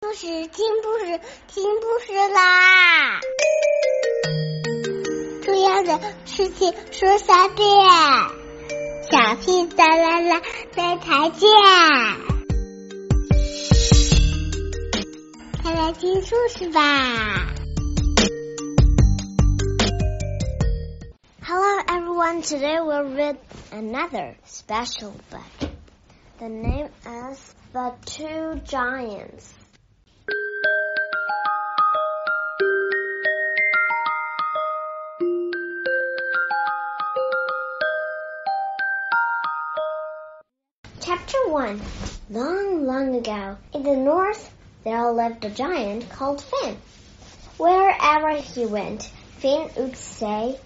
故事听故事听故事啦！重要的事情说三遍，小屁哒啦啦，再再见。快来听故事吧！Hello everyone, today we'll read another special book. The name is The Two Giants. 1 Long, long ago, in the north, there lived a giant called Finn. Wherever he went, Finn would say,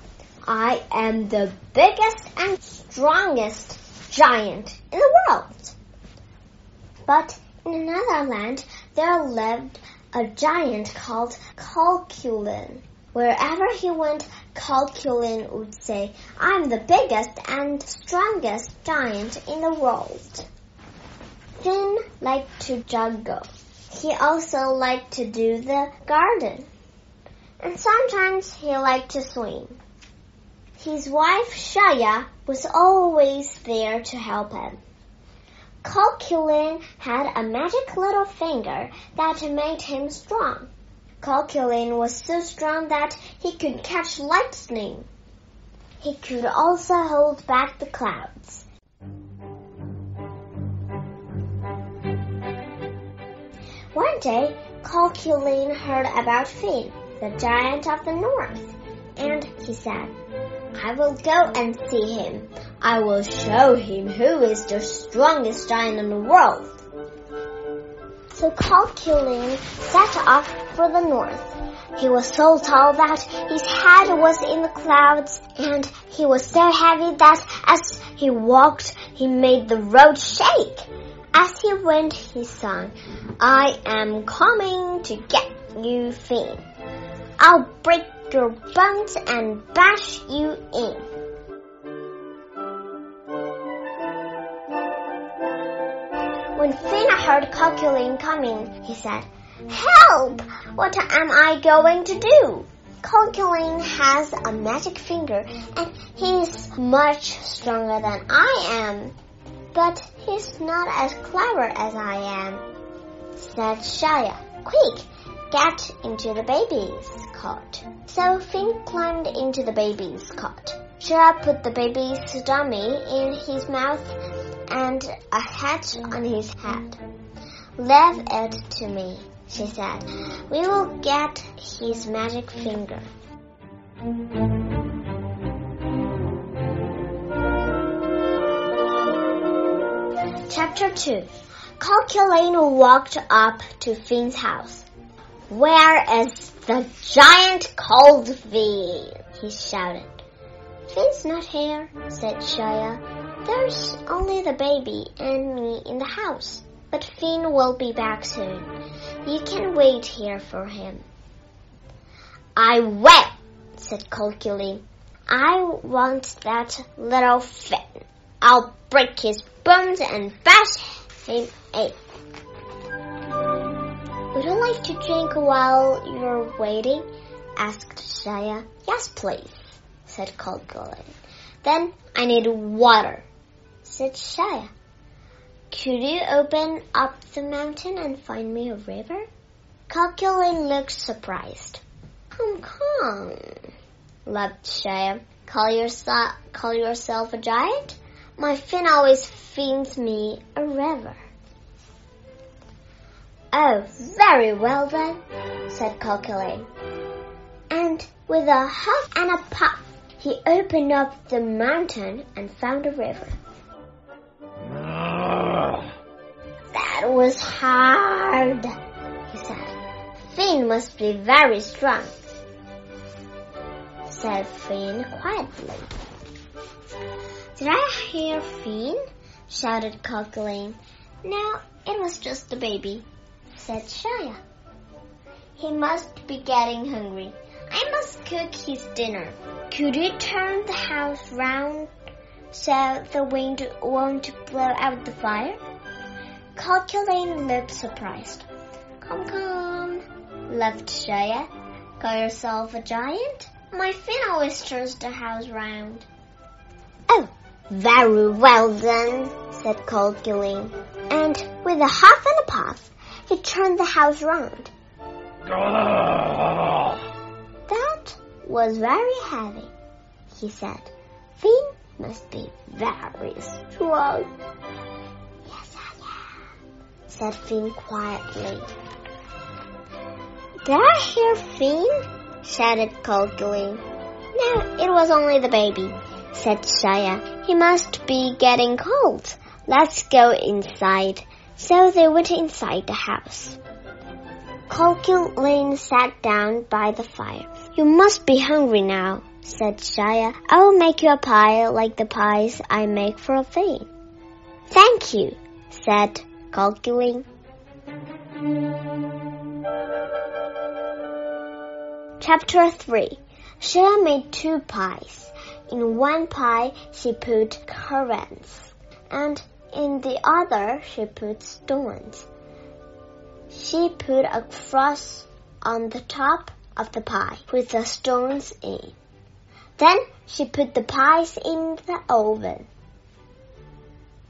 I am the biggest and strongest giant in the world. But in another land, there lived a giant called Cuchulain. Wherever he went, Cuchulain would say, I'm the biggest and strongest giant in the world. Finn liked to juggle. He also liked to do the garden. And sometimes he liked to swim. His wife Shaya was always there to help him. Cuchulain had a magic little finger that made him strong. Cuchulain was so strong that he could catch lightning. He could also hold back the clouds. One day, Cuchulain heard about Finn, the giant of the north, and he said, I will go and see him. I will show him who is the strongest giant in the world. So Cuchulain set off for the north. He was so tall that his head was in the clouds, and he was so heavy that as he walked, he made the road shake. As he went, he sang, I am coming to get you, Finn. I'll break your bones and bash you in. When Finn heard Cuchulain coming, he said, Help! What am I going to do? Cuchulain has a magic finger and he's much stronger than I am. But he's not as clever as I am, said Shaya. Quick, get into the baby's cot. So Finn climbed into the baby's cot. Shaya put the baby's dummy in his mouth and a hat on his head. Leave it to me, she said. We will get his magic finger. Chapter 2 Cuchulain walked up to Finn's house. Where is the giant called Finn? he shouted. Finn's not here, said Shaya. There's only the baby and me in the house. But Finn will be back soon. You can wait here for him. I will, said Cuchulain. I want that little Finn. I'll break his bones and bash him in. Would you like to drink while you're waiting? asked Shaya. Yes, please, said Cuchulain. Then I need water, said Shaya. Could you open up the mountain and find me a river? Cuchulain looked surprised. Come, come, laughed Shaya. Call yourself, call yourself a giant? My Finn always feeds me a river. Oh, very well then, said Cuchulain. And with a huff and a puff, he opened up the mountain and found a river. That was hard, he said. Finn must be very strong, said Finn quietly. Did I hear Finn? shouted Cuchulain. No, it was just the baby, said Shaya. He must be getting hungry. I must cook his dinner. Could you turn the house round so the wind won't blow out the fire? Cuchulain looked surprised. Come, come, laughed Shia. Call yourself a giant? My Finn always turns the house round. Very well then, said Cuchulain. And with a huff and a puff, he turned the house round. That was very heavy, he said. Finn must be very strong. Yes, I am, said Finn quietly. Did I hear Finn? shouted Cuchulain. No, it was only the baby, said Shia. He must be getting cold. Let's go inside. So they went inside the house. Cuchulain sat down by the fire. You must be hungry now, said Shia. I will make you a pie like the pies I make for Finn. Thank you, said Cuchulain. Chapter 3 Shia made two pies. In one pie she put currants, and in the other she put stones. She put a cross on the top of the pie with the stones in. Then she put the pies in the oven.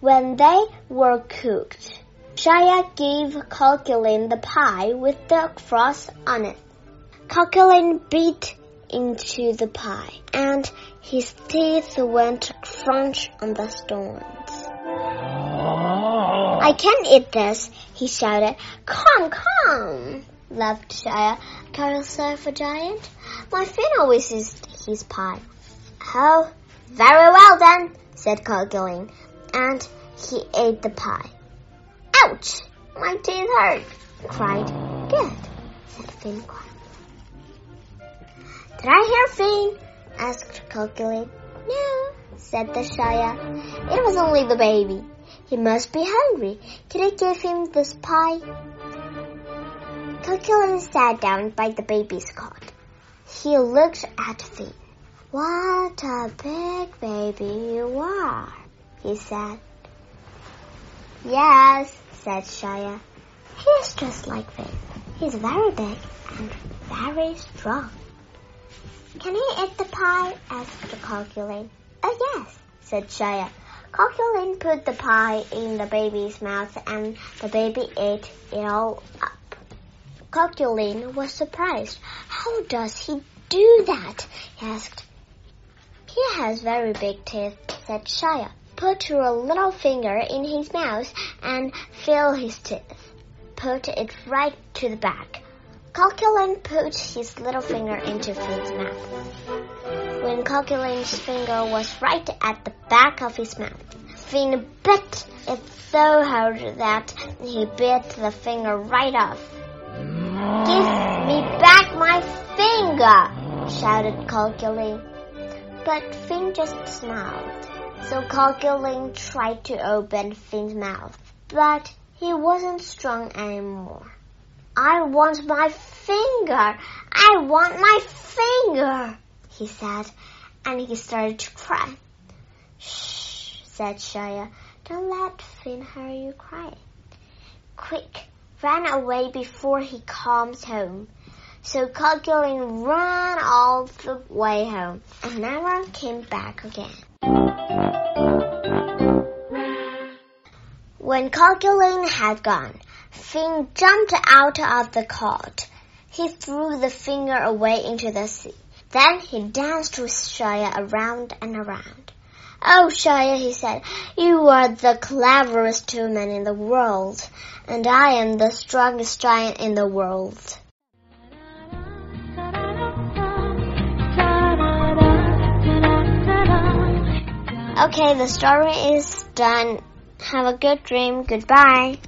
When they were cooked, Shaya gave Cuchulain the pie with the cross on it. Cuchulain bit into the pie, and his teeth went crunch on the stones. Ah. I can't eat this, he shouted. Come, come, laughed Shia. A giant? My Finn always eats his pie. Oh, very well then, said Cuchulain, and he ate the pie. Ouch! My teeth hurt, cried. Good, said Finn Did I hear Finn? asked Cuchulain. No, said the Shia. It was only the baby. He must be hungry. Can I give him this pie? Cuchulain sat down by the baby's cot. He looked at Finn. What a big baby you are, he said. Yes, said Shaya. He is just like Finn. He's very big and very strong. Can he eat the pie? asked Cuchulain. Oh, yes, said Shia. Cuchulain put the pie in the baby's mouth and the baby ate it all up. Cuchulain was surprised. How does he do that? he asked. He has very big teeth, said Shia. Put your little finger in his mouth and feel his teeth. Put it right to the back. Cuchulain put his little finger into Finn's mouth. When Cuchulain's finger was right at the back of his mouth, Finn bit it so hard that he bit the finger right off. Give me back my finger! shouted Cuchulain. But Finn just smiled. So Cuchulain tried to open Finn's mouth, but he wasn't strong anymore. I want my finger! I want my finger! he said, and he started to cry. Shh, said Shia. Don't let Finn hear you crying. Quick, run away before he comes home. So Cuchulain ran all the way home and never came back again. When Cuchulain had gone, Finn jumped out of the cot. He threw the finger away into the sea. Then he danced with Shia around and around. Oh, Shia, he said, you are the cleverest human in the world, and I am the strongest giant in the world. Okay, the story is done. Have a good dream. Goodbye.